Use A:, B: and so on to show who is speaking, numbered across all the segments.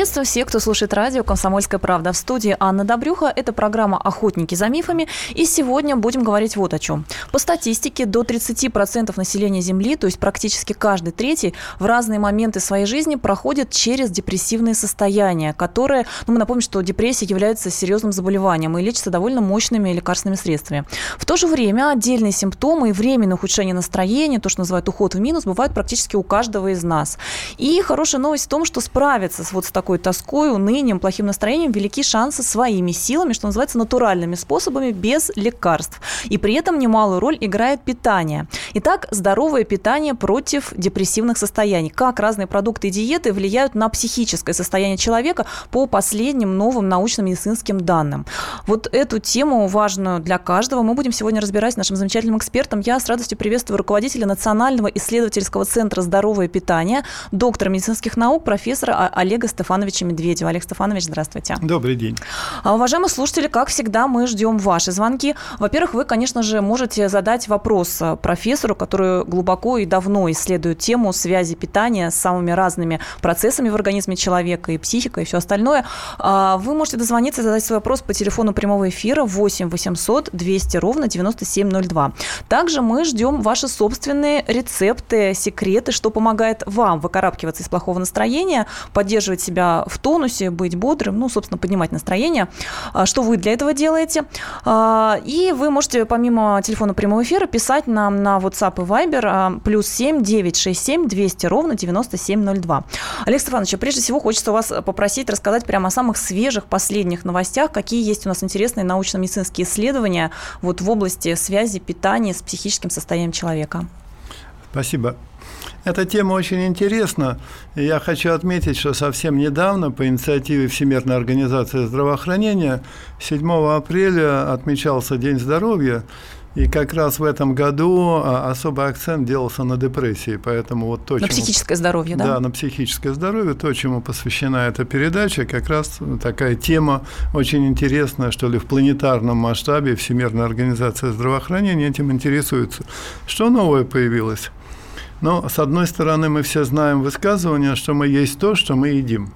A: Приветствую всех, кто слушает радио «Комсомольская правда». В студии Анна Добрюха. Это программа «Охотники за мифами». И сегодня будем говорить вот о чем. По статистике, до 30% населения Земли, то есть практически каждый третий, в разные моменты своей жизни проходит через депрессивные состояния, которые, ну, мы напомним, что депрессия является серьезным заболеванием и лечится довольно мощными лекарственными средствами. В то же время отдельные симптомы и временное ухудшение настроения, то, что называют уход в минус, бывают практически у каждого из нас. И хорошая новость в том, что справиться вот с такой тоской, унынием, плохим настроением велики шансы своими силами, что называется, натуральными способами, без лекарств. И при этом немалую роль играет питание. Итак, здоровое питание против депрессивных состояний. Как разные продукты и диеты влияют на психическое состояние человека по последним новым научно-медицинским данным. Вот эту тему, важную для каждого, мы будем сегодня разбирать с нашим замечательным экспертом. Я с радостью приветствую руководителя Национального исследовательского центра «Здоровое питание», доктора медицинских наук, профессора Олега Стефановича Медведева. Олег Стефанович, здравствуйте.
B: Добрый день.
A: А, уважаемые слушатели, как всегда, мы ждем ваши звонки. Во-первых, вы, конечно же, можете задать вопрос а, профессору, который глубоко и давно исследует тему связи питания с самыми разными процессами в организме человека и психикой и все остальное. А, вы можете дозвониться и задать свой вопрос по телефону прямого эфира 8 800 200 ровно 9702. Также мы ждем ваши собственные рецепты, секреты, что помогает вам выкарабкиваться из плохого настроения, поддерживать себя в тонусе, быть бодрым, ну, собственно, поднимать настроение. А, что вы для этого делаете? А, и вы можете помимо телефона прямого эфира писать нам на WhatsApp и Viber а, плюс 7 967 200 ровно 9702. Олег Стефанович, прежде всего хочется вас попросить рассказать прямо о самых свежих последних новостях, какие есть у нас интересные научно-медицинские исследования вот в области связи питания с психическим состоянием человека.
B: Спасибо. Эта тема очень интересна. Я хочу отметить, что совсем недавно по инициативе Всемирной организации здравоохранения 7 апреля отмечался День здоровья. И как раз в этом году а, особый акцент делался на депрессии, поэтому вот то,
A: на чему, психическое здоровье, да?
B: Да, на психическое здоровье, то, чему посвящена эта передача, как раз такая тема очень интересная, что ли, в планетарном масштабе Всемирная организация здравоохранения этим интересуется. Что новое появилось? Но, с одной стороны, мы все знаем высказывание, что мы есть то, что мы едим.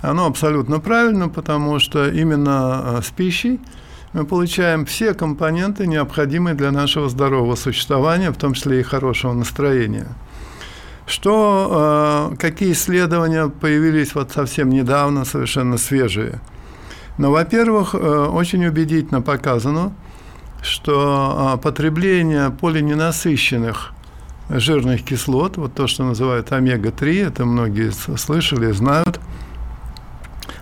B: Оно абсолютно правильно, потому что именно э, с пищей мы получаем все компоненты, необходимые для нашего здорового существования, в том числе и хорошего настроения. Что, э, какие исследования появились вот совсем недавно, совершенно свежие? Но, ну, во-первых, э, очень убедительно показано, что потребление полиненасыщенных жирных кислот, вот то, что называют омега-3, это многие слышали, знают,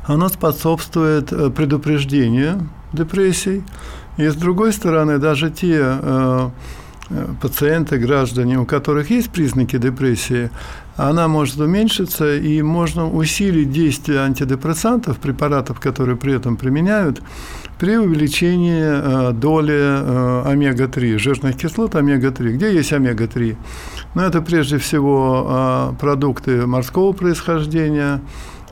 B: оно способствует э, предупреждению депрессий. И с другой стороны, даже те э, э, пациенты, граждане, у которых есть признаки депрессии, она может уменьшиться, и можно усилить действие антидепрессантов, препаратов, которые при этом применяют, при увеличении э, доли э, омега-3, жирных кислот омега-3. Где есть омега-3? Ну, это прежде всего э, продукты морского происхождения,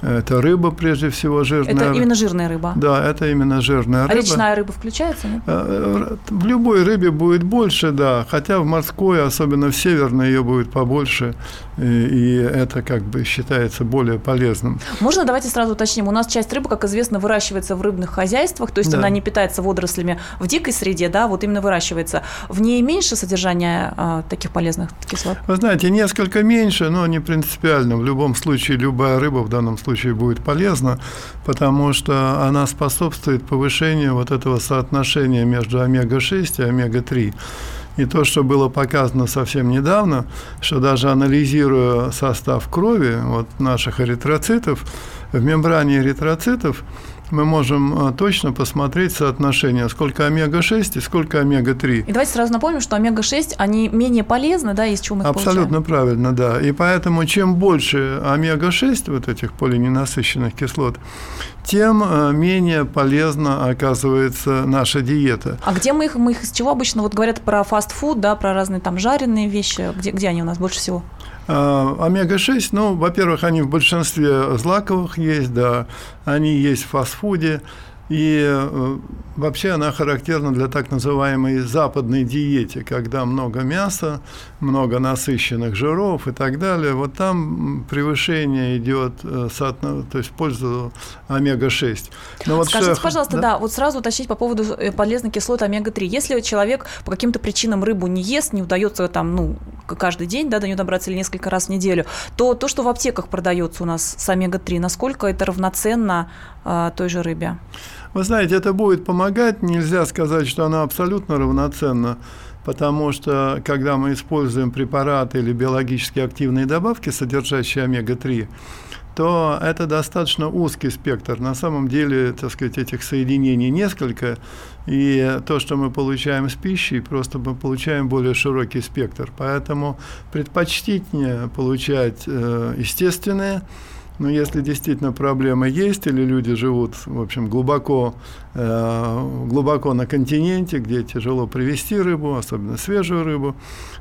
B: это рыба, прежде всего, жирная.
A: Это именно жирная рыба?
B: Да, это именно жирная рыба.
A: А речная рыба включается? Нет?
B: Э, в любой рыбе будет больше, да. Хотя в морской, особенно в северной, ее будет побольше. И это как бы считается более полезным.
A: Можно давайте сразу уточним. У нас часть рыбы, как известно, выращивается в рыбных хозяйствах, то есть да. она не питается водорослями в дикой среде, да, вот именно выращивается. В ней меньше содержания а, таких полезных кислот?
B: Вы знаете, несколько меньше, но не принципиально. В любом случае, любая рыба в данном случае случае будет полезна, потому что она способствует повышению вот этого соотношения между омега-6 и омега-3. И то, что было показано совсем недавно, что даже анализируя состав крови вот наших эритроцитов, в мембране эритроцитов мы можем а, точно посмотреть соотношение, сколько омега-6 и сколько омега-3.
A: И давайте сразу напомним, что омега-6, они менее полезны, да, из чего мы
B: Абсолютно
A: получаем?
B: правильно, да. И поэтому чем больше омега-6, вот этих полиненасыщенных кислот, тем а, менее полезна оказывается наша диета.
A: А где мы их, мы их из чего обычно, вот говорят про фастфуд, да, про разные там жареные вещи, где, где они у нас больше всего?
B: А, омега-6, ну, во-первых, они в большинстве злаковых есть, да, они есть в фастфуде, и э, Вообще она характерна для так называемой западной диете, когда много мяса, много насыщенных жиров и так далее. Вот там превышение идет э, то есть в пользу омега-6.
A: Но вот Скажите, что, пожалуйста, да? да, вот сразу уточнить по поводу э, полезной кислоты омега-3. Если человек по каким-то причинам рыбу не ест, не удается там, ну, каждый день, да, до нее добраться или несколько раз в неделю, то то, что в аптеках продается у нас с омега-3, насколько это равноценно э, той же рыбе?
B: Вы знаете, это будет помогать. Нельзя сказать, что она абсолютно равноценна, потому что когда мы используем препараты или биологически активные добавки, содержащие омега-3, то это достаточно узкий спектр. На самом деле, так сказать, этих соединений несколько, и то, что мы получаем с пищей, просто мы получаем более широкий спектр. Поэтому предпочтительнее получать э, естественные но если действительно проблема есть, или люди живут, в общем, глубоко, глубоко на континенте, где тяжело привезти рыбу, особенно свежую рыбу,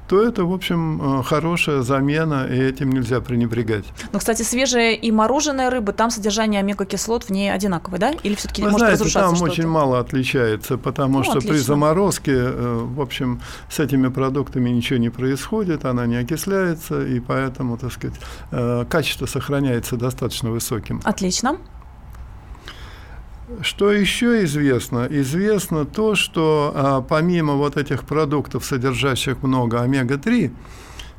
B: то это, в общем, э, хорошая замена, и этим нельзя пренебрегать.
A: Но, кстати, свежая и мороженая рыба, там содержание омега-кислот в ней одинаковое, да? Или все-таки может
B: знаете,
A: разрушаться
B: там
A: что-то?
B: очень мало отличается, потому ну, что отлично. при заморозке, э, в общем, с этими продуктами ничего не происходит, она не окисляется, и поэтому, так сказать, качество сохраняется до достаточно высоким.
A: Отлично.
B: Что еще известно? Известно то, что а, помимо вот этих продуктов, содержащих много омега-3,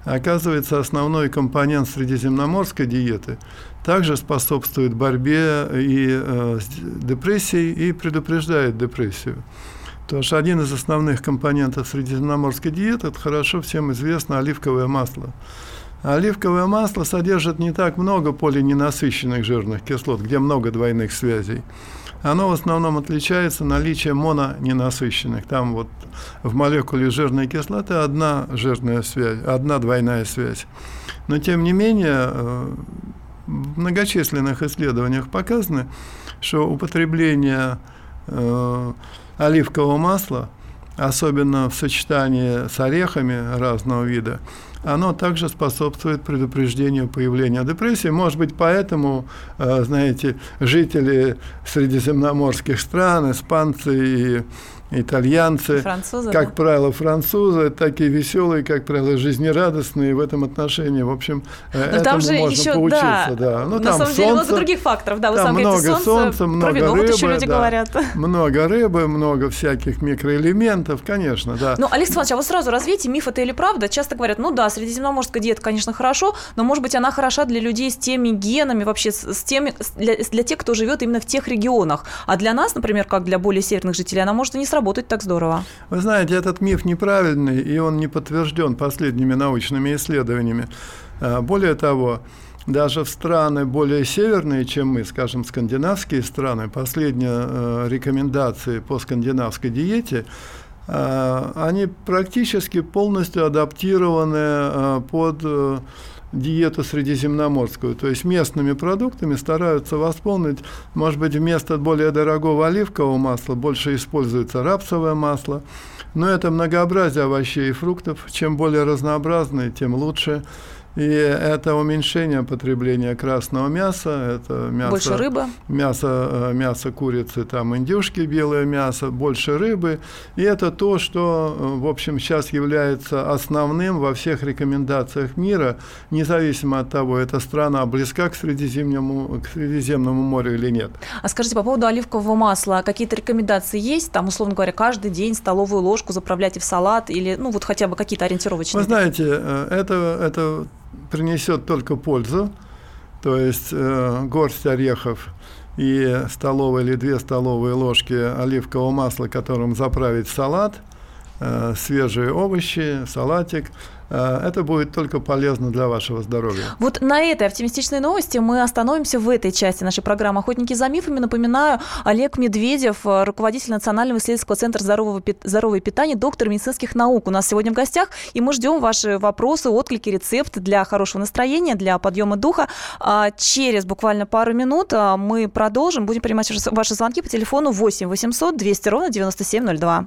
B: оказывается, основной компонент средиземноморской диеты также способствует борьбе и э, с депрессией и предупреждает депрессию. Потому что один из основных компонентов средиземноморской диеты – это хорошо всем известно оливковое масло. Оливковое масло содержит не так много полиненасыщенных жирных кислот, где много двойных связей. Оно в основном отличается наличием мононенасыщенных. Там вот в молекуле жирной кислоты одна жирная связь, одна двойная связь. Но тем не менее э, в многочисленных исследованиях показано, что употребление э, оливкового масла, особенно в сочетании с орехами разного вида, оно также способствует предупреждению появления депрессии. Может быть, поэтому, э, знаете, жители средиземноморских стран, испанцы и итальянцы,
A: французы,
B: как
A: да?
B: правило, французы, такие веселые, как правило, жизнерадостные в этом отношении. В общем,
A: э, Но этому там же можно еще, поучиться. Да, да. Ну, На там самом солнце, деле много других факторов. Да, вы
B: там
A: сам
B: много
A: солнце,
B: солнца, много
A: вино,
B: рыбы.
A: Вот еще люди
B: да,
A: говорят.
B: Много рыбы, много всяких микроэлементов, конечно, да.
A: Ну, Алексей Иванович, а вы сразу развейте, миф это или правда? Часто говорят, ну да, средиземноморская диета, конечно, хорошо, но, может быть, она хороша для людей с теми генами, вообще с теми, для, для тех, кто живет именно в тех регионах. А для нас, например, как для более северных жителей, она может и не сработать так здорово.
B: Вы знаете, этот миф неправильный, и он не подтвержден последними научными исследованиями. А, более того, даже в страны более северные, чем мы, скажем, скандинавские страны, последние э, рекомендации по скандинавской диете, э, они практически полностью адаптированы э, под диету средиземноморскую. То есть местными продуктами стараются восполнить, может быть, вместо более дорогого оливкового масла больше используется рапсовое масло. Но это многообразие овощей и фруктов. Чем более разнообразные, тем лучше. И это уменьшение потребления красного мяса, это мясо,
A: больше рыбы,
B: мясо, э, мясо курицы, там индюшки, белое мясо, больше рыбы. И это то, что, э, в общем, сейчас является основным во всех рекомендациях мира, независимо от того, эта страна близка к Средиземному, к Средиземному морю или нет.
A: А скажите, по поводу оливкового масла, какие-то рекомендации есть? Там, условно говоря, каждый день столовую ложку заправляйте в салат или, ну, вот хотя бы какие-то ориентировочные?
B: Вы знаете, э, это, это принесет только пользу, то есть э, горсть орехов и столовая или две столовые ложки оливкового масла, которым заправить салат, э, свежие овощи, салатик, это будет только полезно для вашего здоровья.
A: Вот на этой оптимистичной новости мы остановимся в этой части нашей программы «Охотники за мифами». Напоминаю, Олег Медведев, э, руководитель Национального исследовательского центра здорового, здорового питания, доктор медицинских наук у нас сегодня в гостях. И мы ждем ваши вопросы, отклики, рецепты для хорошего настроения, для подъема духа. А через буквально пару минут а, мы продолжим. Будем принимать ваши звонки по телефону 8 800 200 ровно 9702.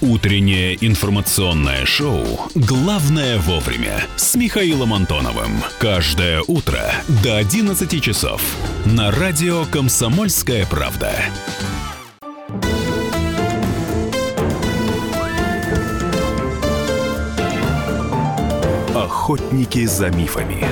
C: Утреннее информационное шоу «Главное вовремя» с Михаилом Антоновым. Каждое утро до 11 часов на радио «Комсомольская правда». Охотники за мифами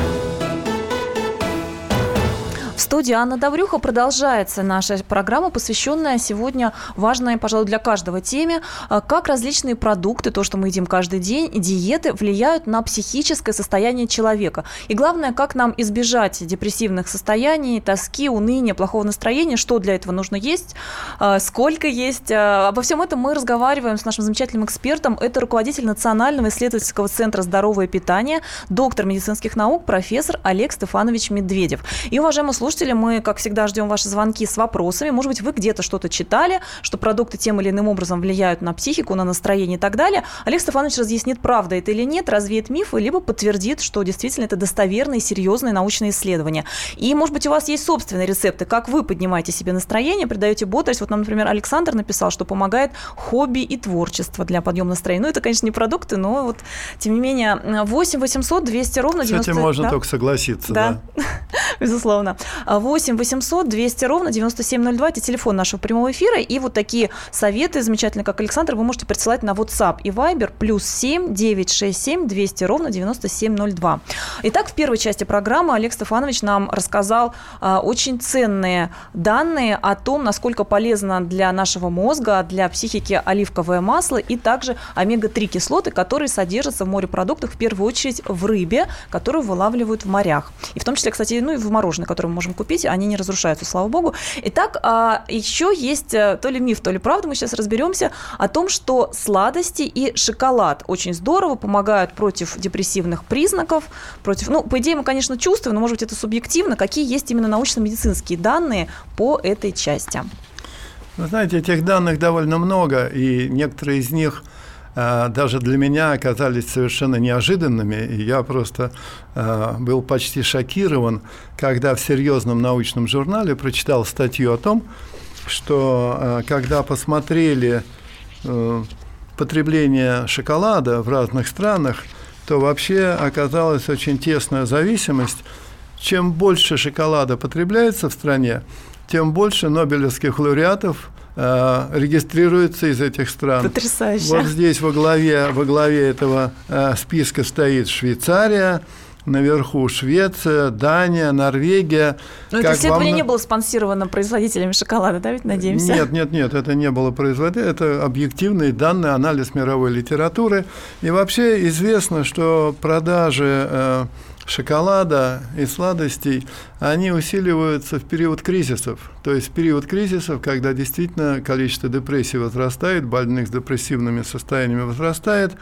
A: студии Анна Добрюха продолжается наша программа, посвященная сегодня важной, пожалуй, для каждого теме, а, как различные продукты, то, что мы едим каждый день, диеты влияют на психическое состояние человека. И главное, как нам избежать депрессивных состояний, тоски, уныния, плохого настроения, что для этого нужно есть, а, сколько есть. А, обо всем этом мы разговариваем с нашим замечательным экспертом. Это руководитель Национального исследовательского центра «Здоровое питание», доктор медицинских наук, профессор Олег Стефанович Медведев. И, уважаемые слушатели, слушатели, мы, как всегда, ждем ваши звонки с вопросами. Может быть, вы где-то что-то читали, что продукты тем или иным образом влияют на психику, на настроение и так далее. Олег Стефанович разъяснит, правда это или нет, развеет мифы, либо подтвердит, что действительно это достоверные, серьезные научные исследования. И, может быть, у вас есть собственные рецепты, как вы поднимаете себе настроение, придаете бодрость. Вот нам, например, Александр написал, что помогает хобби и творчество для подъема настроения. Ну, это, конечно, не продукты, но вот, тем не менее, 8 800 200 ровно 90...
B: С этим можно да? только согласиться, да.
A: да. Безусловно. 8 800 200 ровно 9702. Это телефон нашего прямого эфира. И вот такие советы замечательные, как Александр, вы можете присылать на WhatsApp и Viber плюс 7 967 200 ровно 9702. Итак, в первой части программы Олег Стефанович нам рассказал а, очень ценные данные о том, насколько полезно для нашего мозга, для психики оливковое масло и также омега-3 кислоты, которые содержатся в морепродуктах, в первую очередь в рыбе, которую вылавливают в морях. И в том числе, кстати, ну и в мороженое, которое мы можем купить, они не разрушаются, слава богу. Итак, а, еще есть э, то ли миф, то ли правда, мы сейчас разберемся о том, что сладости и шоколад очень здорово помогают против депрессивных признаков, против, ну, по идее, мы, конечно, чувствуем, но, может быть, это субъективно, какие есть именно научно-медицинские данные по этой части.
B: Вы знаете, этих данных довольно много, и некоторые из них – даже для меня оказались совершенно неожиданными. И я просто а, был почти шокирован, когда в серьезном научном журнале прочитал статью о том, что а, когда посмотрели э, потребление шоколада в разных странах, то вообще оказалась очень тесная зависимость. Чем больше шоколада потребляется в стране, тем больше нобелевских лауреатов э, регистрируются из этих стран.
A: Потрясающе.
B: Вот здесь во главе, во главе этого э, списка стоит Швейцария, наверху Швеция, Дания, Норвегия.
A: Но это исследование вам... не было спонсировано производителями шоколада, да, ведь надеемся?
B: Нет, нет, нет, это не было производителем, это объективные данные, анализ мировой литературы. И вообще известно, что продажи э, шоколада и сладостей, они усиливаются в период кризисов. То есть в период кризисов, когда действительно количество депрессий возрастает, больных с депрессивными состояниями возрастает,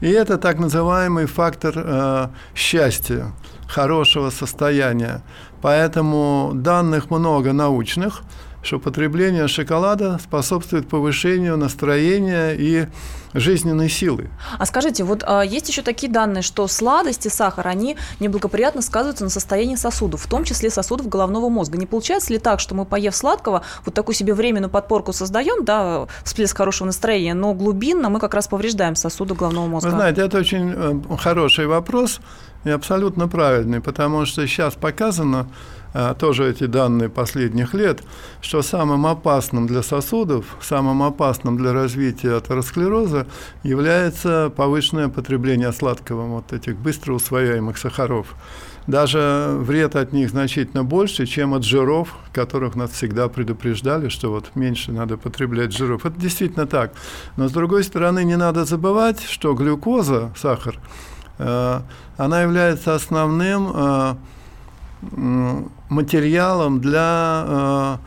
B: и это так называемый фактор э, счастья, хорошего состояния. Поэтому данных много научных – что потребление шоколада способствует повышению настроения и жизненной силы.
A: А скажите, вот а, есть еще такие данные, что сладость и сахар, они неблагоприятно сказываются на состоянии сосудов, в том числе сосудов головного мозга. Не получается ли так, что мы, поев сладкого, вот такую себе временную подпорку создаем, да, всплеск хорошего настроения, но глубинно мы как раз повреждаем сосуды головного мозга?
B: Вы знаете, это очень э, хороший вопрос и абсолютно правильный, потому что сейчас показано, а, тоже эти данные последних лет, что самым опасным для сосудов, самым опасным для развития атеросклероза является повышенное потребление сладкого, вот этих быстро усвояемых сахаров. Даже вред от них значительно больше, чем от жиров, которых нас всегда предупреждали, что вот меньше надо потреблять жиров. Это действительно так. Но с другой стороны, не надо забывать, что глюкоза, сахар, э, она является основным э, материалом для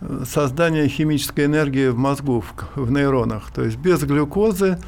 B: э, создания химической энергии в мозгу, в, нейронах. То есть без глюкозы э,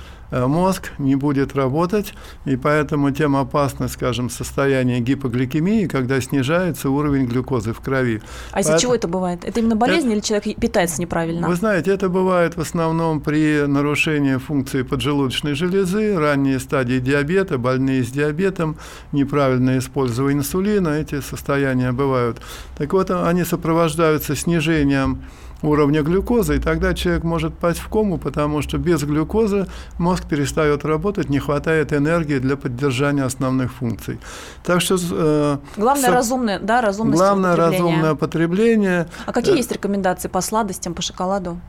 B: мозг не будет работать, и поэтому тем опасно, скажем, состояние гипогликемии, когда снижается уровень глюкозы в крови.
A: А из-за чего это бывает? Это именно болезнь это, или человек питается неправильно?
B: Вы знаете, это бывает в основном при нарушении функции поджелудочной железы, ранние стадии диабета, больные с диабетом, неправильное использование инсулина, эти состояния бывают. Так вот, они сопровождаются снижением уровня глюкозы, и тогда человек может пасть в кому, потому что без глюкозы мозг перестает работать, не хватает энергии для поддержания основных функций.
A: Так что э, главное со... разумное, да, разумное
B: главное разумное потребление.
A: А какие э, есть рекомендации по сладостям, по шоколаду?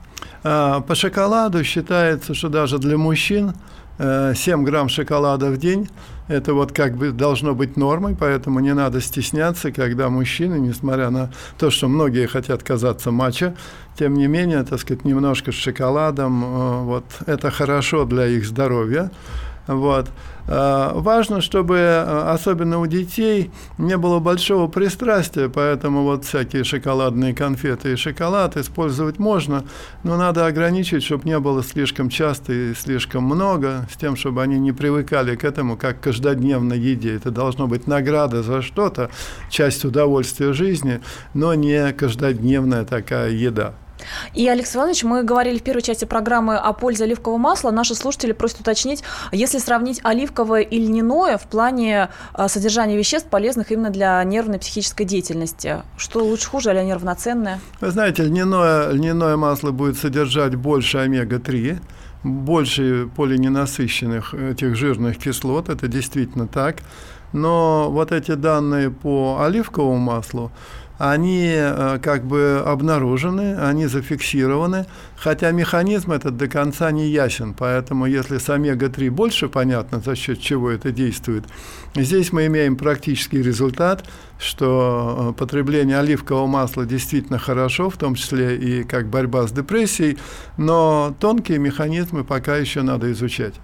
B: Э, по шоколаду считается, что даже для мужчин 7 э, грамм шоколада в день это вот как бы должно быть нормой, поэтому не надо стесняться, когда мужчины, несмотря на то, что многие хотят казаться мачо, тем не менее, так сказать, немножко с шоколадом, э, вот это хорошо для их здоровья. Вот. А, важно, чтобы, а, особенно у детей, не было большого пристрастия, поэтому вот всякие шоколадные конфеты и шоколад использовать можно, но надо ограничить, чтобы не было слишком часто и слишком много, с тем, чтобы они не привыкали к этому, как к каждодневной еде. Это должно быть награда за что-то, часть удовольствия жизни, но не каждодневная такая еда.
A: И, Алексей Иванович, мы говорили в первой части программы о пользе оливкового масла. Наши слушатели просят уточнить, если сравнить оливковое и льняное в плане а, содержания веществ, полезных именно для нервной психической деятельности, что лучше, хуже или они равноценные?
B: Вы знаете, льняное, льняное масло будет содержать больше омега-3, больше полиненасыщенных этих жирных кислот, это действительно так. Но вот эти данные по оливковому маслу, они э, как бы обнаружены, они зафиксированы, хотя механизм этот до конца не ясен, поэтому если с омега-3 больше понятно, за счет чего это действует, здесь мы имеем практический результат, что э, потребление оливкового масла действительно хорошо, в том числе и как борьба с депрессией, но тонкие механизмы пока еще надо изучать.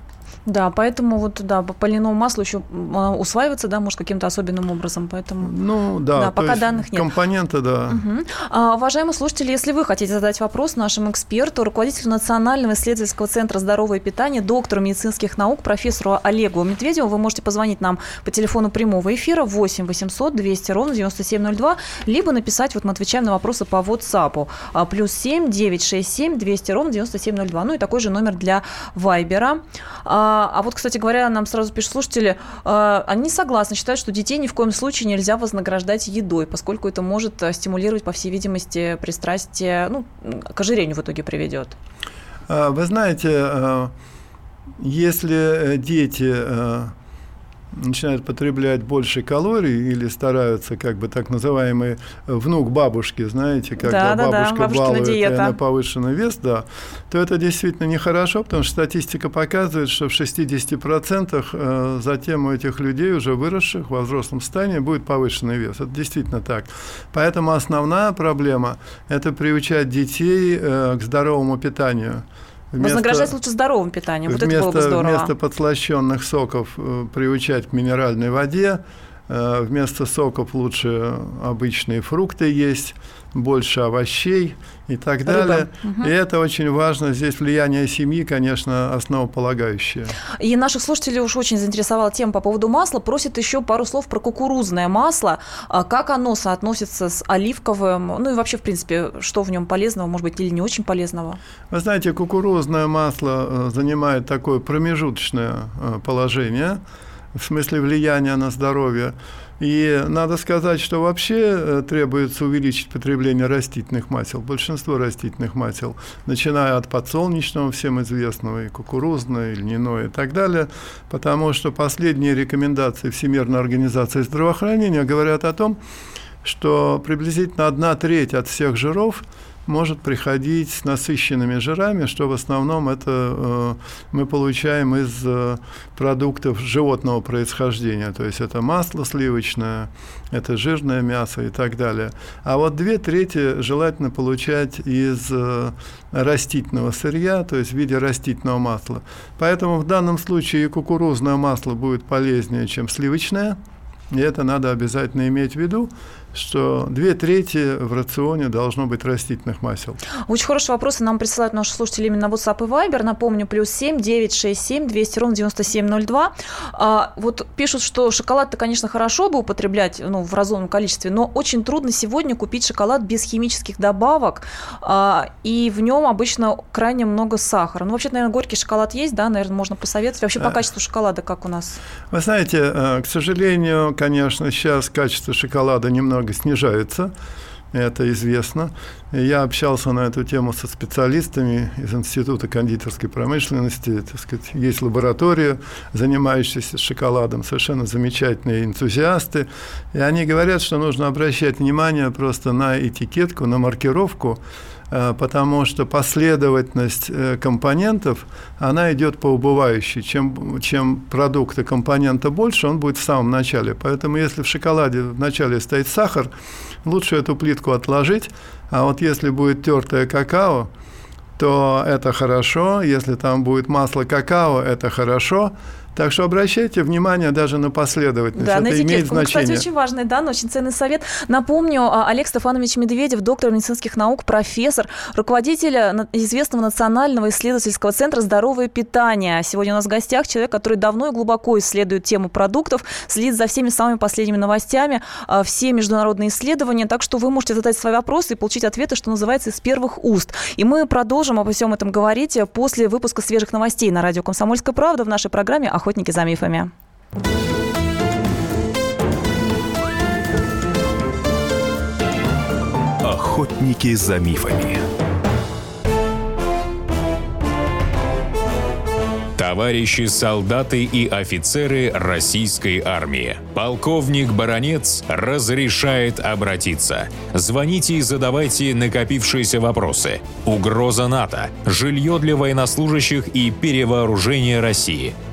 A: Да, поэтому вот, да, по льняному маслу еще а, усваивается, да, может, каким-то особенным образом, поэтому...
B: Ну, да, да пока данных нет. Компоненты, да.
A: Угу. А, уважаемые слушатели, если вы хотите задать вопрос нашему эксперту, руководителю Национального исследовательского центра здорового питания, доктору медицинских наук, профессору Олегу Медведеву, вы можете позвонить нам по телефону прямого эфира 8 800 200 ровно 9702, либо написать, вот мы отвечаем на вопросы по WhatsApp, а, плюс 7 967 200 ровно 9702, ну и такой же номер для Вайбера. А, а вот, кстати говоря, нам сразу пишут слушатели, а, они согласны, считают, что детей ни в коем случае нельзя вознаграждать едой, поскольку это может э, стимулировать, по всей видимости, пристрастие, ну, к ожирению в итоге приведет.
B: А, вы знаете, э, если дети начинают потреблять больше калорий или стараются, как бы так называемый внук бабушки, знаете, когда да, бабушка да, да. балует диета. и на повышенный вес, да, то это действительно нехорошо, потому что статистика показывает, что в 60% э, затем у этих людей, уже выросших во взрослом состоянии, будет повышенный вес. Это действительно так. Поэтому основная проблема – это приучать детей э, к здоровому питанию.
A: Вместо, Вознаграждать лучше здоровым питанием. Вот вместо, это было бы здорово.
B: Вместо подслащенных соков э, приучать к минеральной воде. Э, вместо соков лучше обычные фрукты есть больше овощей и так далее. Угу. И это очень важно. Здесь влияние семьи, конечно, основополагающее.
A: И наших слушателей уж очень заинтересовала тема по поводу масла. Просят еще пару слов про кукурузное масло. А как оно соотносится с оливковым? Ну и вообще, в принципе, что в нем полезного, может быть, или не очень полезного?
B: Вы знаете, кукурузное масло э, занимает такое промежуточное э, положение в смысле влияния на здоровье. И надо сказать, что вообще э, требуется увеличить потребление растительных масел, большинство растительных масел, начиная от подсолнечного, всем известного, и кукурузного, и льняного и так далее, потому что последние рекомендации Всемирной организации здравоохранения говорят о том, что приблизительно одна треть от всех жиров – может приходить с насыщенными жирами, что в основном это э, мы получаем из э, продуктов животного происхождения, то есть это масло сливочное, это жирное мясо и так далее. А вот две трети желательно получать из э, растительного сырья, то есть в виде растительного масла. Поэтому в данном случае кукурузное масло будет полезнее, чем сливочное, и это надо обязательно иметь в виду. Что две трети в рационе должно быть растительных масел.
A: Очень хороший вопрос. Нам присылают наши слушатели именно на WhatsApp и Viber. Напомню, плюс 7 967 200 ровно 9702. А, вот пишут, что шоколад-то, конечно, хорошо бы употреблять ну, в разумном количестве, но очень трудно сегодня купить шоколад без химических добавок, а, и в нем обычно крайне много сахара. Ну, вообще, наверное, горький шоколад есть, да, наверное, можно посоветовать. Вообще по э, качеству шоколада как у нас?
B: Вы знаете, э, к сожалению, конечно, сейчас качество шоколада немного немного снижается, это известно. Я общался на эту тему со специалистами из Института кондитерской промышленности. Так сказать, есть лаборатория, занимающаяся шоколадом, совершенно замечательные энтузиасты. И они говорят, что нужно обращать внимание просто на этикетку, на маркировку, потому что последовательность э, компонентов, она идет по убывающей. Чем, чем продукта компонента больше, он будет в самом начале. Поэтому если в шоколаде в начале стоит сахар, лучше эту плитку отложить, а вот если будет тертое какао, то это хорошо, если там будет масло какао, это хорошо, так что обращайте внимание даже на последовательность.
A: Да,
B: Это
A: на этикетку.
B: имеет значение.
A: Кстати, очень важный, да, но очень ценный совет. Напомню, а, Олег Стефанович Медведев, доктор медицинских наук, профессор, руководитель известного Национального исследовательского центра «Здоровое питание». Сегодня у нас в гостях человек, который давно и глубоко исследует тему продуктов, следит за всеми самыми последними новостями, а, все международные исследования. Так что вы можете задать свои вопросы и получить ответы, что называется, из первых уст. И мы продолжим обо всем этом говорить после выпуска свежих новостей на радио «Комсомольская правда» в нашей программе «Охотники за мифами».
C: Охотники за мифами. Товарищи солдаты и офицеры российской армии. Полковник Баронец разрешает обратиться. Звоните и задавайте накопившиеся вопросы. Угроза НАТО, жилье для военнослужащих и перевооружение России –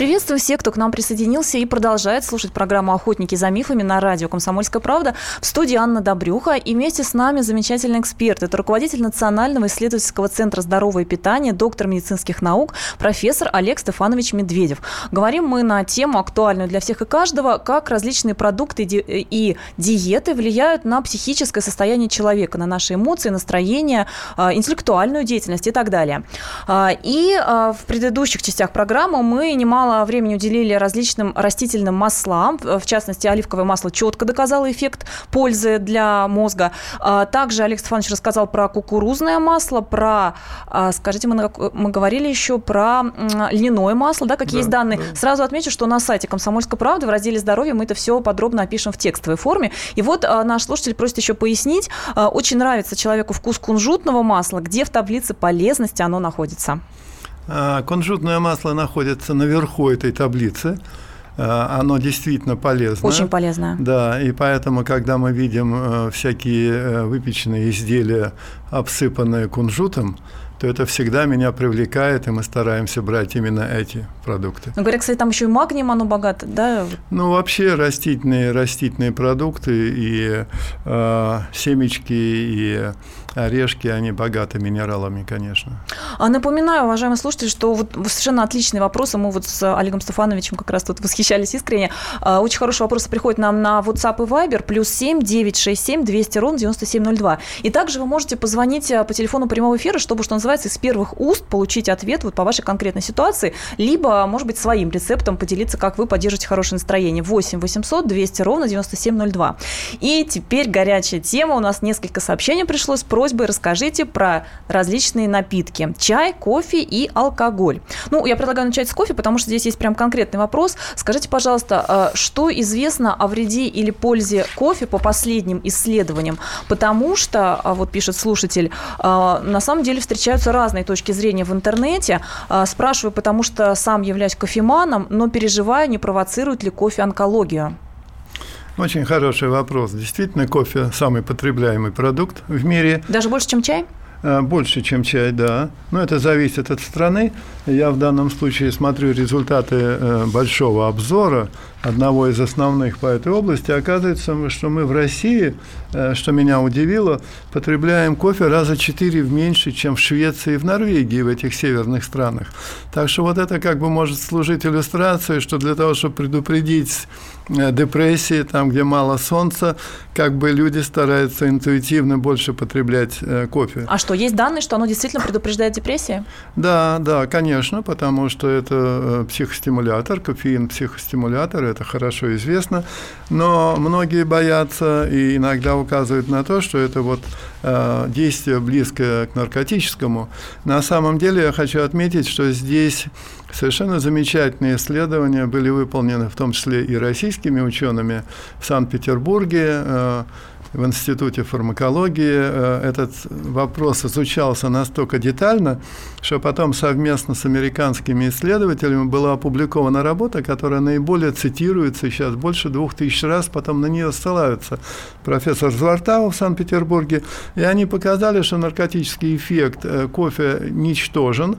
A: Приветствую всех, кто к нам присоединился и продолжает слушать программу «Охотники за мифами» на радио «Комсомольская правда». В студии Анна Добрюха. И вместе с нами замечательный эксперт. Это руководитель Национального исследовательского центра здорового питания, доктор медицинских наук, профессор Олег Стефанович Медведев. Говорим мы на тему, актуальную для всех и каждого, как различные продукты и диеты влияют на психическое состояние человека, на наши эмоции, настроение, а, интеллектуальную деятельность и так далее. А, и а, в предыдущих частях программы мы немало немало времени уделили различным растительным маслам. В частности, оливковое масло четко доказало эффект пользы для мозга. А, также Олег Стефанович рассказал про кукурузное масло, про, а, скажите, мы, мы говорили еще про льняное масло, да, какие да, есть данные. Да. Сразу отмечу, что на сайте «Комсомольской правды» в разделе «Здоровье» мы это все подробно опишем в текстовой форме. И вот а, наш слушатель просит еще пояснить. Очень нравится человеку вкус кунжутного масла. Где в таблице полезности оно находится?
B: А, кунжутное масло находится наверху этой таблицы. А, оно действительно полезно.
A: Очень полезно.
B: Да, и поэтому, когда мы видим э, всякие э, выпеченные изделия, обсыпанные кунжутом, то это всегда меня привлекает, и мы стараемся брать именно эти продукты.
A: Ну, говорят, кстати, там еще и магнием оно богато, да?
B: Ну, вообще растительные, растительные продукты и э, семечки, и орешки, они богаты минералами, конечно.
A: А напоминаю, уважаемые слушатели, что вот совершенно отличные вопросы. Мы вот с Олегом Стефановичем как раз тут восхищались искренне. А, очень хорошие вопросы приходят нам на WhatsApp и Viber. Плюс 7 967 200 ровно 9702. И также вы можете позвонить а, по телефону прямого эфира, чтобы, что называется, из первых уст получить ответ вот по вашей конкретной ситуации, либо, может быть, своим рецептом поделиться, как вы поддержите хорошее настроение. 8 800 200 ровно 9702. И теперь горячая тема. У нас несколько сообщений пришло с просьбой расскажите про различные напитки. Чай, кофе и алкоголь. Ну, я предлагаю начать с кофе, потому что здесь есть прям конкретный вопрос. Скажите, пожалуйста, а, что известно о вреде или пользе кофе по последним исследованиям? Потому что, а, вот пишет слушатель, а, на самом деле встречаются разные точки зрения в интернете. Спрашиваю, потому что сам являюсь кофеманом, но переживаю, не провоцирует ли кофе онкологию.
B: Очень хороший вопрос. Действительно, кофе самый потребляемый продукт в мире.
A: Даже больше, чем чай?
B: Э, больше, чем чай, да. Но это зависит от страны. Я в данном случае смотрю результаты э, большого обзора одного из основных по этой области. Оказывается, что мы в России, э, что меня удивило, потребляем кофе раза четыре меньше, чем в Швеции и в Норвегии, в этих северных странах. Так что вот это как бы может служить иллюстрацией, что для того, чтобы предупредить депрессии, там, где мало солнца, как бы люди стараются интуитивно больше потреблять кофе.
A: А что есть данные, что оно действительно предупреждает депрессии?
B: Да, да, конечно, потому что это э, психостимулятор, кофеин психостимулятор, это хорошо известно, но многие боятся и иногда указывают на то, что это вот э, действие близкое к наркотическому. На самом деле я хочу отметить, что здесь совершенно замечательные исследования были выполнены, в том числе и российскими учеными в Санкт-Петербурге, э, в Институте фармакологии. Э, этот вопрос изучался настолько детально, что потом совместно с американскими исследователями была опубликована работа, которая наиболее цитируется сейчас больше двух тысяч раз, потом на нее ссылаются. Профессор Звартау в Санкт-Петербурге, и они показали, что наркотический эффект э, кофе ничтожен,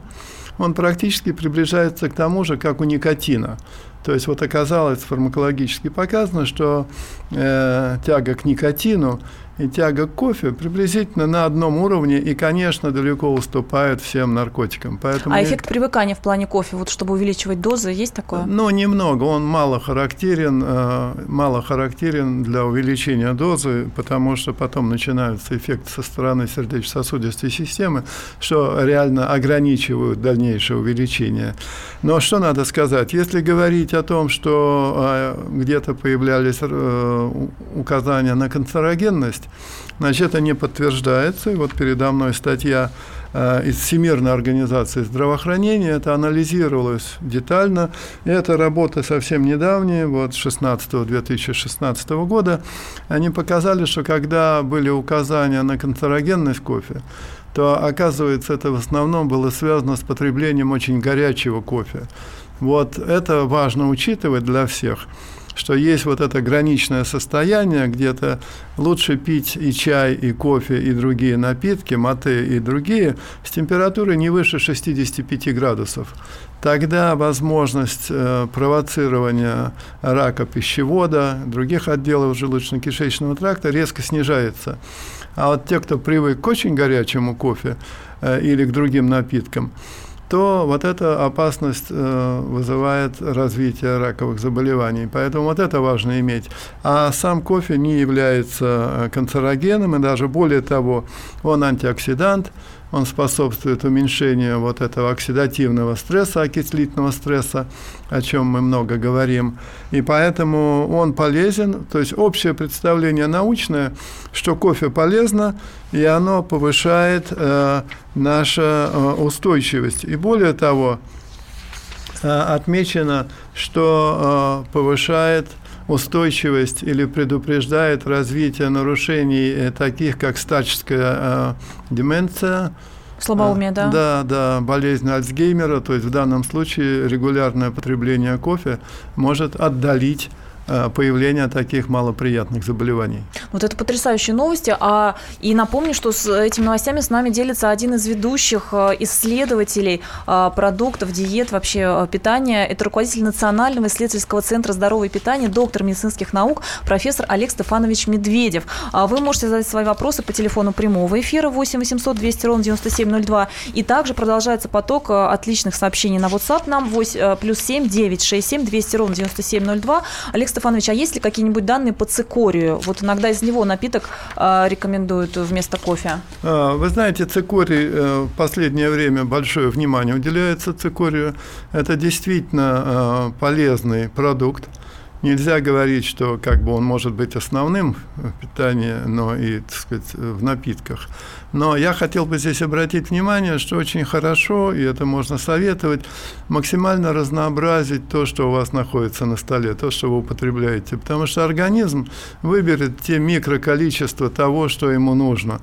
B: он практически приближается к тому же, как у никотина. То есть вот оказалось фармакологически показано, что э, тяга к никотину и тяга к кофе приблизительно на одном уровне и, конечно, далеко уступает всем наркотикам.
A: Поэтому а эффект привыкания в плане кофе, вот чтобы увеличивать дозы, есть такое?
B: Ну, немного. Он мало характерен, э, мало характерен для увеличения дозы, потому что потом начинаются эффекты со стороны сердечно-сосудистой системы, что реально ограничивают дальнейшее увеличение. Но что надо сказать? Если говорить о том, что э, где-то появлялись э, указания на канцерогенность, Значит, это не подтверждается. И вот передо мной статья э, из Всемирной организации здравоохранения. Это анализировалось детально. И эта работа совсем недавняя, вот 16 2016 года. Они показали, что когда были указания на канцерогенность кофе, то, оказывается, это в основном было связано с потреблением очень горячего кофе. Вот это важно учитывать для всех что есть вот это граничное состояние, где-то лучше пить и чай, и кофе, и другие напитки, маты и другие, с температурой не выше 65 градусов. Тогда возможность э, провоцирования рака пищевода, других отделов желудочно-кишечного тракта резко снижается. А вот те, кто привык к очень горячему кофе э, или к другим напиткам, то вот эта опасность э, вызывает развитие раковых заболеваний. Поэтому вот это важно иметь. А сам кофе не является э, канцерогеном, и даже более того, он антиоксидант, он способствует уменьшению вот этого оксидативного стресса, окислительного стресса, о чем мы много говорим. И поэтому он полезен, то есть общее представление научное, что кофе полезно, и оно повышает э, нашу э, устойчивость. И более того, э, отмечено, что э, повышает устойчивость или предупреждает развитие нарушений э, таких, как статическая э, деменция,
A: Слабоумие, да?
B: Да, да, болезнь Альцгеймера, то есть в данном случае регулярное потребление кофе может отдалить Э, появления таких малоприятных заболеваний.
A: Вот это потрясающие новости. А, и напомню, что с этими новостями с нами делится один из ведущих э, исследователей э, продуктов, диет, вообще питания. Это руководитель Национального исследовательского центра здорового питания, доктор медицинских наук, профессор Олег Стефанович Медведев. А вы можете задать свои вопросы по телефону прямого эфира 8 800 200 ровно 9702. И также продолжается поток отличных сообщений на WhatsApp нам 8, плюс 7 967 200 ровно 9702. Олег Стефанович, а есть ли какие-нибудь данные по цикорию? Вот иногда из него напиток э, рекомендуют вместо кофе.
B: А, вы знаете, цикорий э, в последнее время большое внимание уделяется цикорию. Это действительно э, полезный продукт. Нельзя говорить, что как бы он может быть основным в питании, но и, так сказать, в напитках. Но я хотел бы здесь обратить внимание, что очень хорошо, и это можно советовать, максимально разнообразить то, что у вас находится на столе, то, что вы употребляете. Потому что организм выберет те микроколичества того, что ему нужно.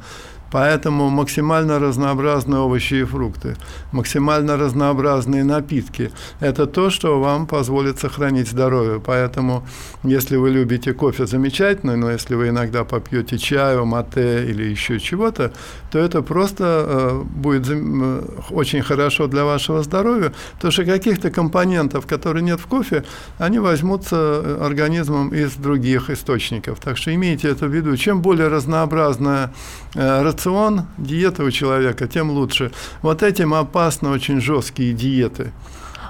B: Поэтому максимально разнообразные овощи и фрукты, максимально разнообразные напитки – это то, что вам позволит сохранить здоровье. Поэтому, если вы любите кофе, замечательно, но если вы иногда попьете чаю, мате или еще чего-то, то это просто э, будет э, очень хорошо для вашего здоровья, потому что каких-то компонентов, которые нет в кофе, они возьмутся э, организмом из других источников. Так что имейте это в виду. Чем более разнообразная рацион, диета у человека, тем лучше. Вот этим опасны очень жесткие диеты.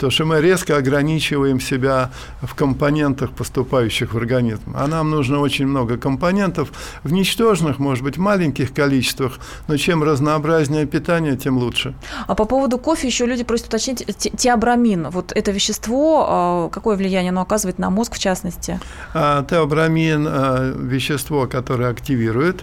B: То, что мы резко ограничиваем себя в компонентах, поступающих в организм. А нам нужно очень много компонентов в ничтожных, может быть, маленьких количествах, но чем разнообразнее питание, тем лучше.
A: А по поводу кофе еще люди просят уточнить теобрамин. Вот это вещество, а, какое влияние оно оказывает на мозг в частности?
B: А, теобрамин а, – вещество, которое активирует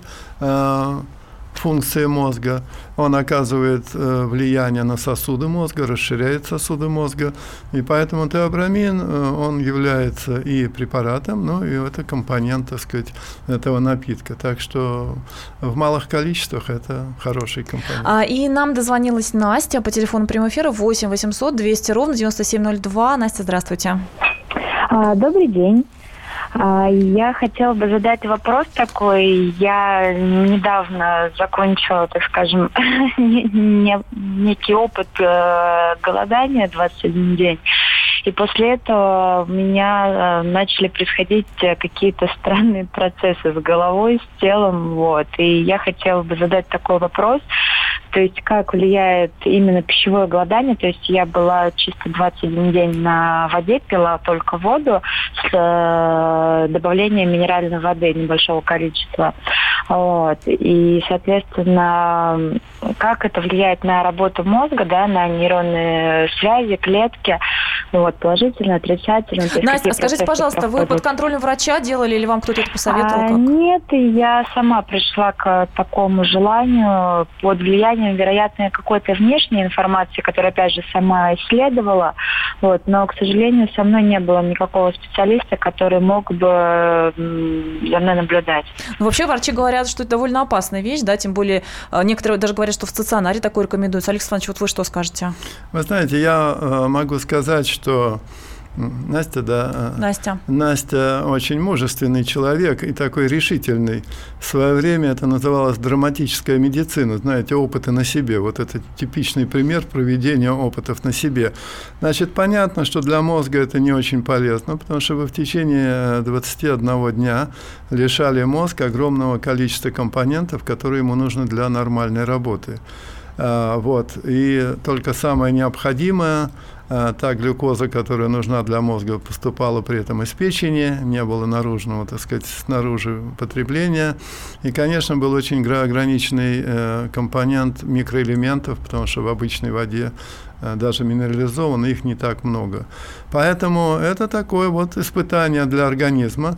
B: функции мозга. Он оказывает э, влияние на сосуды мозга, расширяет сосуды мозга. И поэтому теобрамин, э, он является и препаратом, ну и это компонент, так сказать, этого напитка. Так что в малых количествах это хороший компонент.
A: А, и нам дозвонилась Настя по телефону прямого эфира 8 800 200 ровно 9702. Настя, здравствуйте.
D: А, добрый день. А, я хотела бы задать вопрос такой. Я недавно закончила, так скажем, некий опыт э, голодания 21 день. И после этого у меня э, начали происходить э, какие-то странные процессы с головой, с телом. Вот. И я хотела бы задать такой вопрос. То есть как влияет именно пищевое голодание. То есть я была чисто 21 день на воде, пила только воду с э, добавлением минеральной воды небольшого количества. Вот. И, соответственно, как это влияет на работу мозга, да, на нейронные связи, клетки. Вот, положительно, отрицательно.
A: Настя, скажите, пожалуйста, проходят. вы под контролем врача делали или вам кто-то это посоветовал? А,
D: нет, я сама пришла к такому желанию под влиянием, вероятно, какой-то внешней информации, которую, опять же, сама исследовала. Вот, но, к сожалению, со мной не было никакого специалиста, который мог бы за мной наблюдать.
A: Ну, вообще, врачи говорят, что это довольно опасная вещь, да, тем более э, некоторые даже говорят, что в стационаре такое рекомендуется. Александр Иванович, вот вы что скажете?
B: Вы знаете, я э, могу сказать, что Настя, да.
A: Э, Настя.
B: Настя очень мужественный человек и такой решительный. В свое время это называлось драматическая медицина, знаете, опыты на себе. Вот это типичный пример проведения опытов на себе. Значит, понятно, что для мозга это не очень полезно, потому что вы в течение 21 дня лишали мозг огромного количества компонентов, которые ему нужны для нормальной работы. А, вот. И только самое необходимое та глюкоза, которая нужна для мозга, поступала при этом из печени, не было наружного, так сказать, снаружи потребления. И, конечно, был очень ограниченный э, компонент микроэлементов, потому что в обычной воде э, даже минерализованной их не так много. Поэтому это такое вот испытание для организма.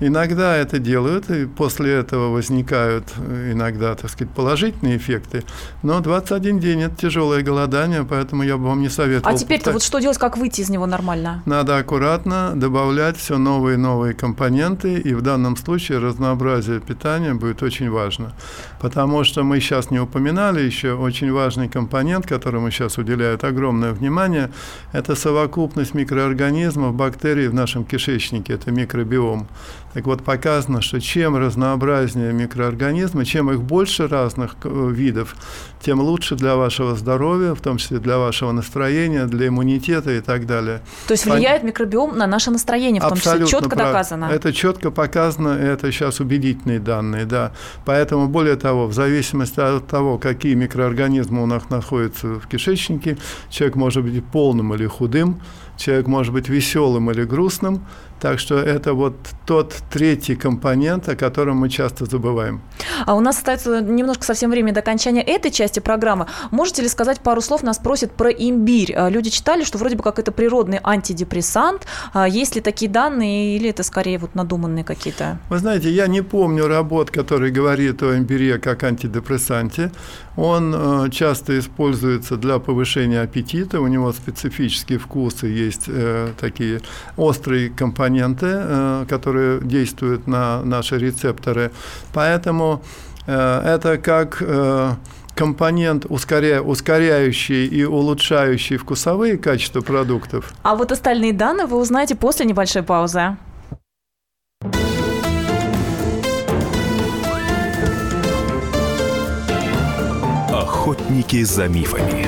B: Иногда это делают, и после этого возникают э, иногда, так сказать, положительные эффекты. Но 21 день – это тяжелое голодание, поэтому я бы вам не советовал.
A: А теперь-то вот что делать, как выйти из него нормально?
B: Надо аккуратно добавлять все новые и новые компоненты, и в данном случае разнообразие питания будет очень важно. Потому что мы сейчас не упоминали еще очень важный компонент, которому сейчас уделяют огромное внимание, это совокупность микроорганизмов, бактерий в нашем кишечнике, это микробиом. Так вот, показано, что чем разнообразнее микроорганизмы, чем их больше разных э, видов, тем лучше для вашего здоровья, в том числе для вашего настроения, для иммунитета и так далее.
A: То есть влияет микробиом на наше настроение, в том
B: Абсолютно
A: числе, четко
B: прав.
A: доказано.
B: Это четко показано, это сейчас убедительные данные, да. Поэтому, более того, в зависимости от того, какие микроорганизмы у нас находятся в кишечнике, человек может быть полным или худым, человек может быть веселым или грустным, так что это вот тот третий компонент, о котором мы часто забываем.
A: А у нас остается немножко совсем время до окончания этой части программы. Можете ли сказать пару слов? Нас просят про имбирь. А, люди читали, что вроде бы как это природный антидепрессант. А, есть ли такие данные или это скорее вот надуманные какие-то?
B: Вы знаете, я не помню работ, которые говорят о имбире как антидепрессанте. Он э, часто используется для повышения аппетита. У него специфические вкусы, есть э, такие острые компоненты, э, которые действуют на наши рецепторы. Поэтому это как компонент, ускоря... ускоряющий и улучшающий вкусовые качества продуктов.
A: А вот остальные данные вы узнаете после небольшой паузы.
E: Охотники за мифами.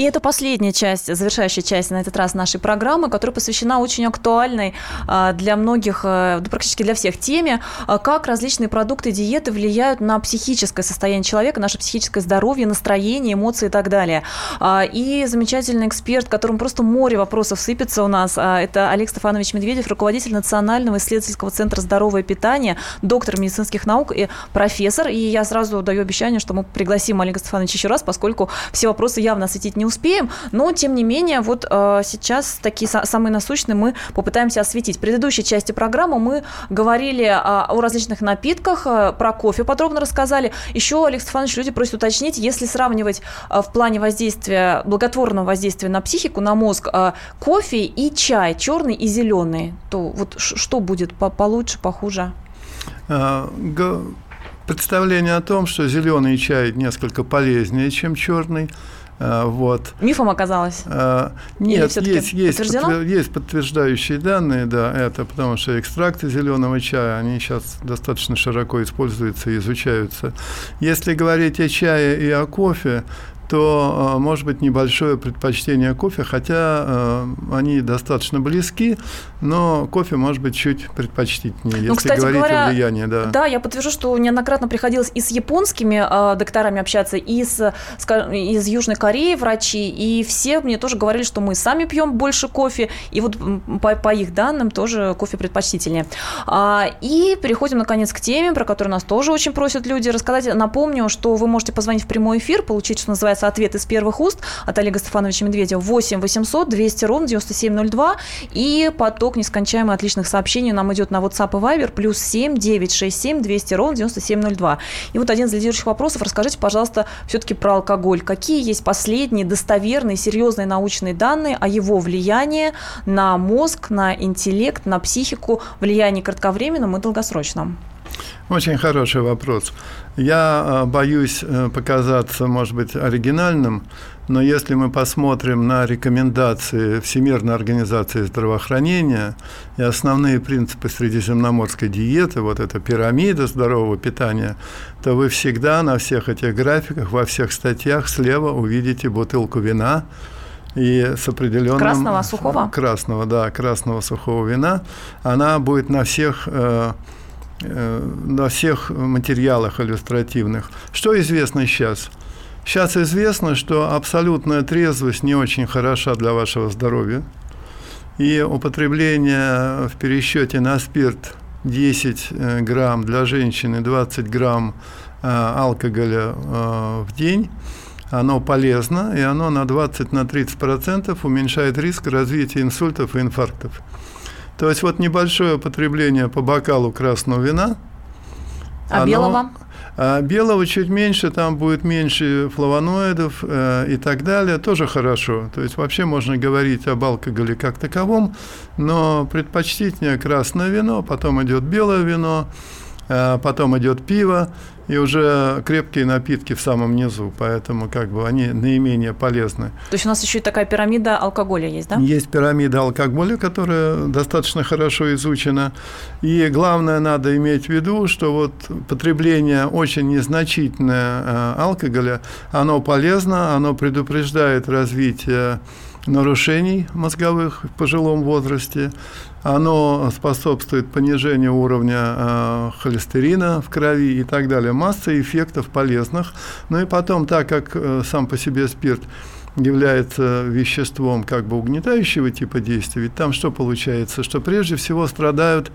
A: И это последняя часть, завершающая часть на этот раз нашей программы, которая посвящена очень актуальной а, для многих, а, практически для всех теме, а, как различные продукты диеты влияют на психическое состояние человека, наше психическое здоровье, настроение, эмоции и так далее. И замечательный эксперт, которому просто море вопросов сыпется у нас, это Олег Стефанович Медведев, руководитель Национального исследовательского центра здоровое питание, доктор медицинских наук и профессор. И я сразу даю обещание, что мы пригласим Олега Стефановича еще раз, поскольку все вопросы явно осветить не успеем, но тем не менее вот э, сейчас такие самые насущные мы попытаемся осветить. В предыдущей части программы мы говорили о, о различных напитках, э, про кофе подробно рассказали. Еще, Алекс Стефанович, люди просят уточнить, если сравнивать э, в плане воздействия, благотворного воздействия на психику, на мозг, э, кофе и чай, черный и зеленый, то вот что будет получше, похуже?
B: А, представление о том, что зеленый чай несколько полезнее, чем черный,
A: Э, вот. Мифом оказалось?
B: А, нет, есть, есть, подтвер, есть подтверждающие данные, да, это потому что экстракты зеленого чая, они сейчас достаточно широко используются и изучаются. Если говорить о чае и о кофе, то, а, может быть, небольшое предпочтение кофе, хотя а, они достаточно близки, но кофе может быть чуть предпочтительнее, ну, если кстати говорить говоря, о влиянии. Да.
A: да, я подтвержу, что неоднократно приходилось и с японскими э, докторами общаться, и с, с, из Южной Кореи врачи, и все мне тоже говорили, что мы сами пьем больше кофе, и вот по, по их данным тоже кофе предпочтительнее. А, и переходим, наконец, к теме, про которую нас тоже очень просят люди рассказать. Напомню, что вы можете позвонить в прямой эфир, получить, что называется, ответ из первых уст от Олега Стефановича Медведева 8 800 200 ровно 9702. И поток нескончаемый отличных сообщений нам идет на WhatsApp и Viber плюс 7 967 200 ровно 9702. И вот один из лидирующих вопросов. Расскажите, пожалуйста, все-таки про алкоголь. Какие есть последние достоверные, серьезные научные данные о его влиянии на мозг, на интеллект, на психику, влиянии кратковременном и долгосрочном?
B: Очень хороший вопрос. Я э, боюсь э, показаться, может быть, оригинальным, но если мы посмотрим на рекомендации Всемирной организации здравоохранения и основные принципы средиземноморской диеты, вот эта пирамида здорового питания, то вы всегда на всех этих графиках, во всех статьях слева увидите бутылку вина, и с определенным...
A: Красного, сухого?
B: Красного, да, красного сухого вина. Она будет на всех э, Э, на всех материалах иллюстративных. Что известно сейчас? Сейчас известно, что абсолютная трезвость не очень хороша для вашего здоровья. И употребление в пересчете на спирт 10 э, грамм для женщины, 20 грамм э, алкоголя в день, оно полезно, и оно на 20-30% уменьшает риск развития инсультов и инфарктов. То есть вот небольшое потребление по бокалу красного вина.
A: А оно, белого?
B: А белого чуть меньше, там будет меньше флавоноидов э, и так далее, тоже хорошо. То есть вообще можно говорить об алкоголе как таковом, но предпочтительнее красное вино, потом идет белое вино, э, потом идет пиво, и уже крепкие напитки в самом низу, поэтому как бы они наименее полезны.
A: То есть у нас еще и такая пирамида алкоголя есть, да?
B: Есть пирамида алкоголя, которая достаточно хорошо изучена. И главное надо иметь в виду, что вот потребление очень незначительное э, алкоголя, оно полезно, оно предупреждает развитие нарушений мозговых в пожилом возрасте. Оно способствует понижению уровня э, холестерина в крови и так далее. Масса эффектов полезных. Ну и потом, так как э, сам по себе спирт является веществом как бы угнетающего типа действия, ведь там что получается? Что прежде всего страдают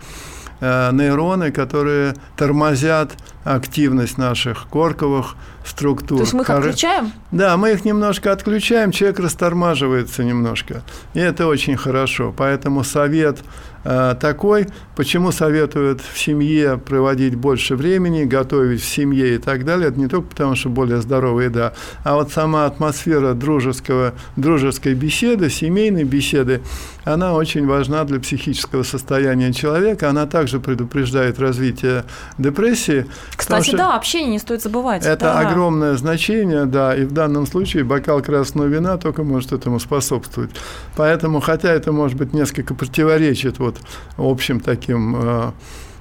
B: Э, нейроны, которые тормозят активность наших корковых структур.
A: То есть мы их отключаем?
B: Да, мы их немножко отключаем, человек растормаживается немножко. И это очень хорошо. Поэтому совет такой, почему советуют в семье проводить больше времени, готовить в семье и так далее, это не только потому, что более здоровая еда, а вот сама атмосфера дружеского, дружеской беседы, семейной беседы, она очень важна для психического состояния человека, она также предупреждает развитие депрессии.
A: Кстати, что да, общение не стоит забывать.
B: Это
A: да.
B: огромное значение, да, и в данном случае бокал красного вина только может этому способствовать. Поэтому, хотя это может быть несколько противоречит вот общим таким э,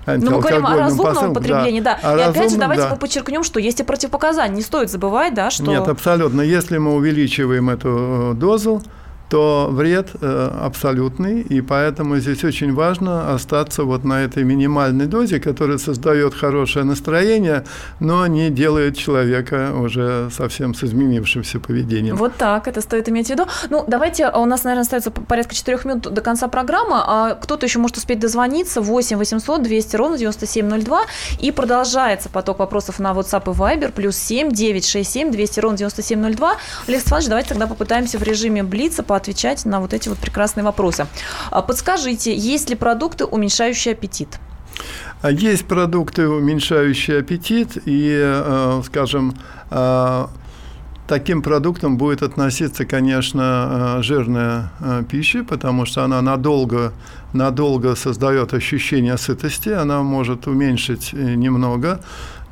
A: ну, мы говорим о разумном посыл, потреблении, да. да. И разумном, опять же, давайте да. подчеркнем, что есть и противопоказания. Не стоит забывать, да, что...
B: Нет, абсолютно. Если мы увеличиваем эту э, дозу, то вред э, абсолютный, и поэтому здесь очень важно остаться вот на этой минимальной дозе, которая создает хорошее настроение, но не делает человека уже совсем с изменившимся поведением.
A: Вот так, это стоит иметь в виду. Ну, давайте, у нас, наверное, остается порядка 4 минут до конца программы, а кто-то еще может успеть дозвониться, 8 800 200 ровно 9702, и продолжается поток вопросов на WhatsApp и Viber, плюс 7 967 200 ровно 9702. Олег Степанович, давайте тогда попытаемся в режиме Блица по отвечать на вот эти вот прекрасные вопросы. А подскажите, есть ли продукты, уменьшающие аппетит?
B: А есть продукты, уменьшающие аппетит, и, э, скажем, э, таким продуктом будет относиться, конечно, э, жирная пища, потому что она надолго, надолго создает ощущение сытости, она может уменьшить немного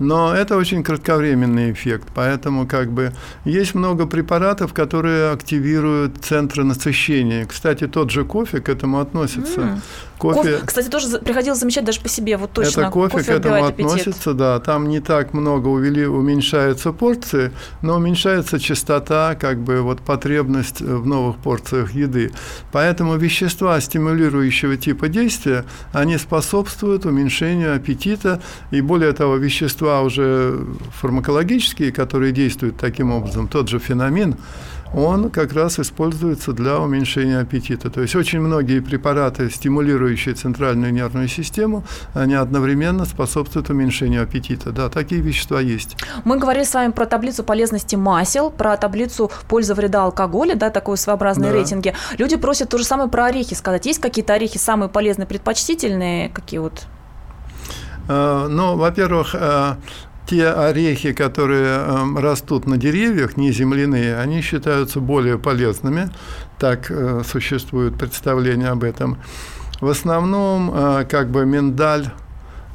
B: но это очень кратковременный эффект, поэтому как бы есть много препаратов, которые активируют центры насыщения. Кстати, тот же кофе к этому относится. Mm.
A: Кофе, кофе, кстати, тоже приходилось замечать даже по себе, вот точно.
B: Это кофе, кофе к этому относится, аппетит. да. Там не так много увели, уменьшаются порции, но уменьшается частота, как бы вот потребность в новых порциях еды. Поэтому вещества стимулирующего типа действия, они способствуют уменьшению аппетита, и более того, вещества вещества уже фармакологические, которые действуют таким образом, тот же феномен, он как раз используется для уменьшения аппетита. То есть очень многие препараты, стимулирующие центральную нервную систему, они одновременно способствуют уменьшению аппетита. Да, такие вещества есть.
A: Мы говорили с вами про таблицу полезности масел, про таблицу пользы вреда алкоголя, да, такой своеобразные да. рейтинги. Люди просят то же самое про орехи сказать. Есть какие-то орехи самые полезные, предпочтительные, какие вот?
B: Э, ну, во-первых, э, те орехи, которые э, растут на деревьях, не земляные, они считаются более полезными. Так существует представление об этом. В основном, как бы миндаль,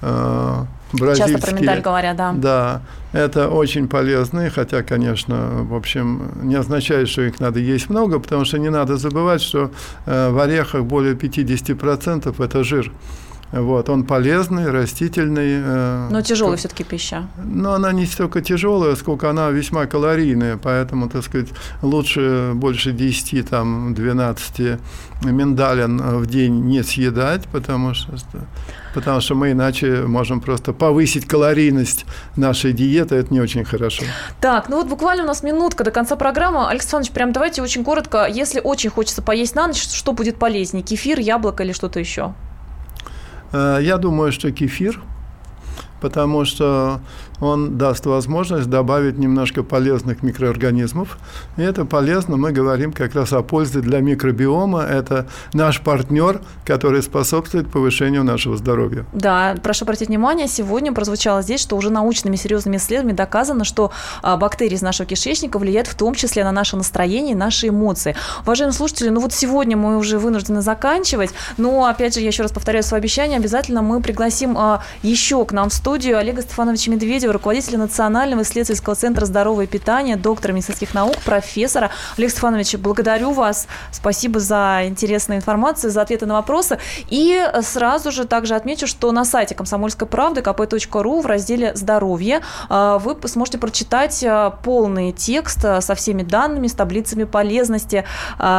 A: бразильские. Часто про миндаль говорят, да.
B: Да, это очень полезные, хотя, конечно, в общем, не означает, что их надо есть много, потому что не надо забывать, что в орехах более 50% это жир. Вот, он полезный, растительный.
A: Э, Но тяжелая все-таки пища.
B: Но она не столько тяжелая, сколько она весьма калорийная, поэтому, так сказать, лучше больше 10, там, 12 миндалин в день не съедать, потому что, потому что мы иначе можем просто повысить калорийность нашей диеты, это не очень хорошо.
A: Так, ну вот буквально у нас минутка до конца программы. Александр Александрович, прям давайте очень коротко, если очень хочется поесть на ночь, что будет полезнее, кефир, яблоко или что-то еще?
B: Э, я думаю, что кефир, потому что он даст возможность добавить немножко полезных микроорганизмов. И это полезно, мы говорим как раз о пользе для микробиома. Это наш партнер, который способствует повышению нашего здоровья.
A: Да, прошу обратить внимание, сегодня прозвучало здесь, что уже научными серьезными исследованиями доказано, что а, бактерии из нашего кишечника влияют в том числе на наше настроение и наши эмоции. Уважаемые слушатели, ну вот сегодня мы уже вынуждены заканчивать, но опять же, я еще раз повторяю свое обещание, обязательно мы пригласим а, еще к нам в студию Олега Стефановича Медведева, руководителя Национального исследовательского центра здорового питания, доктора медицинских наук, профессора. Олег Стефанович, благодарю вас. Спасибо за интересную информацию, за ответы на вопросы. И сразу же также отмечу, что на сайте комсомольской правды kp.ru в разделе «Здоровье» э, вы сможете прочитать э, полный текст э, со всеми данными, с таблицами полезности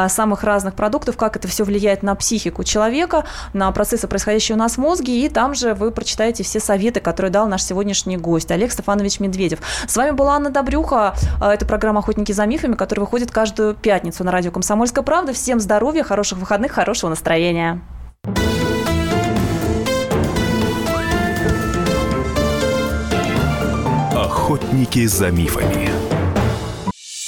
A: самых разных продуктов, как это все влияет на психику человека, на процессы, происходящие у нас в мозге, и там же вы прочитаете все советы, которые дал наш сегодняшний гость Олег Стефанович Медведев. С вами была Анна Добрюха. Это программа «Охотники за мифами», которая выходит каждую пятницу на радио «Комсомольская правда». Всем здоровья, хороших выходных, хорошего настроения.
E: Охотники за мифами.